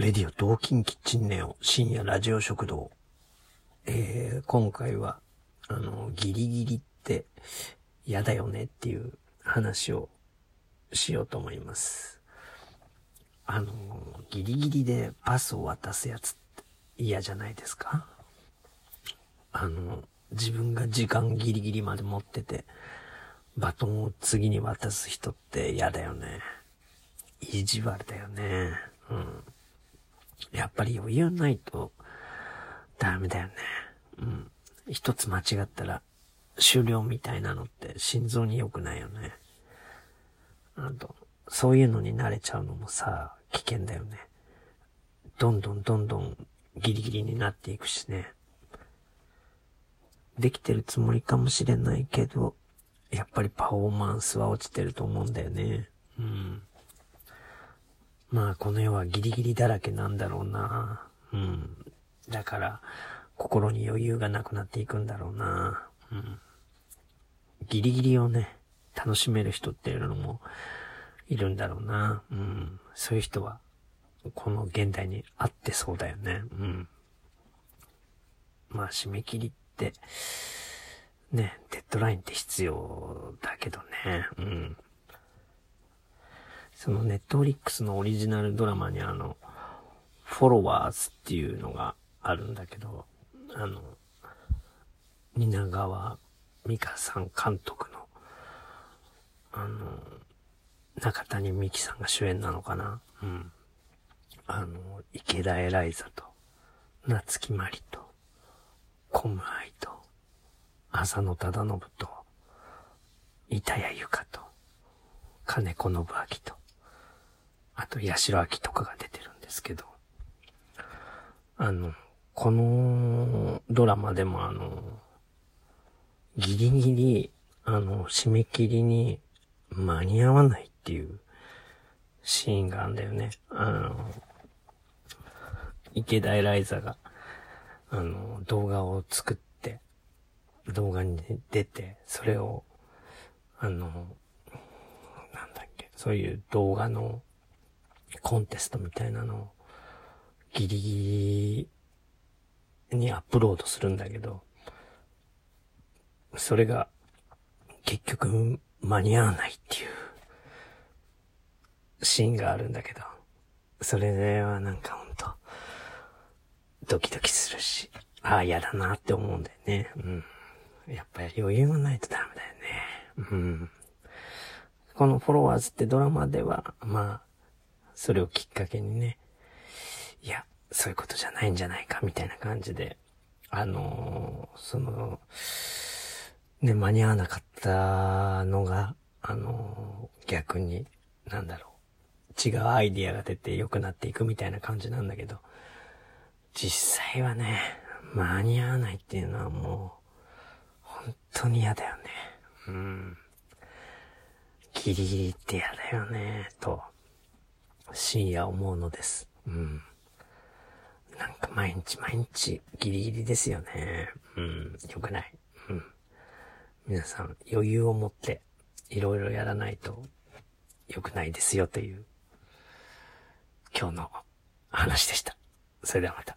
レディオ同金キッチンネオ深夜ラジオ食堂。えー、今回は、あの、ギリギリって嫌だよねっていう話をしようと思います。あの、ギリギリでパスを渡すやつって嫌じゃないですか？あの、自分が時間ギリギリまで持ってて、バトンを次に渡す人って嫌だよね。意地悪だよね。うん。やっぱり余裕ないとダメだよね。うん。一つ間違ったら終了みたいなのって心臓に良くないよね。あと、そういうのに慣れちゃうのもさ、危険だよね。どんどんどんどんギリギリになっていくしね。できてるつもりかもしれないけど、やっぱりパフォーマンスは落ちてると思うんだよね。うん。まあ、この世はギリギリだらけなんだろうな。うん。だから、心に余裕がなくなっていくんだろうな。うん。ギリギリをね、楽しめる人っていうのもいるんだろうな。うん。そういう人は、この現代にあってそうだよね。うん。まあ、締め切りって、ね、デッドラインって必要だけどね。うん。そのネットフリックスのオリジナルドラマにあの、フォロワーズっていうのがあるんだけど、あの、蜷川美香さん監督の、あの、中谷美紀さんが主演なのかなうん。あの、池田エライザと、夏木マリと、コムアイと、浅野忠信と、板谷由香と、金子信明と、あと、八代明とかが出てるんですけど、あの、このドラマでもあの、ギリギリ、あの、締め切りに間に合わないっていうシーンがあんだよね。あの、池田エライザが、あの、動画を作って、動画に出て、それを、あの、なんだっけ、そういう動画のコンテストみたいなのをギリギリにアップロードするんだけど、それが結局間に合わないっていうシーンがあるんだけど、それではなんかほんと、ドキドキするし、ああ、嫌だなって思うんだよね。うん。やっぱり余裕がないとダメだよね。うん。このフォロワーズってドラマでは、まあ、それをきっかけにね、いや、そういうことじゃないんじゃないか、みたいな感じで、あのーその、ね、間に合わなかったのが、あのー逆に、なんだろう、違うアイディアが出て良くなっていくみたいな感じなんだけど、実際はね、間に合わないっていうのはもう、本当に嫌だよね。うん。ギリギリって嫌だよね、と、深夜思うのです。うん。なんか毎日毎日ギリギリですよね。うん。よくない。うん。皆さん余裕を持っていろいろやらないと良くないですよという今日の話でした。それではまた。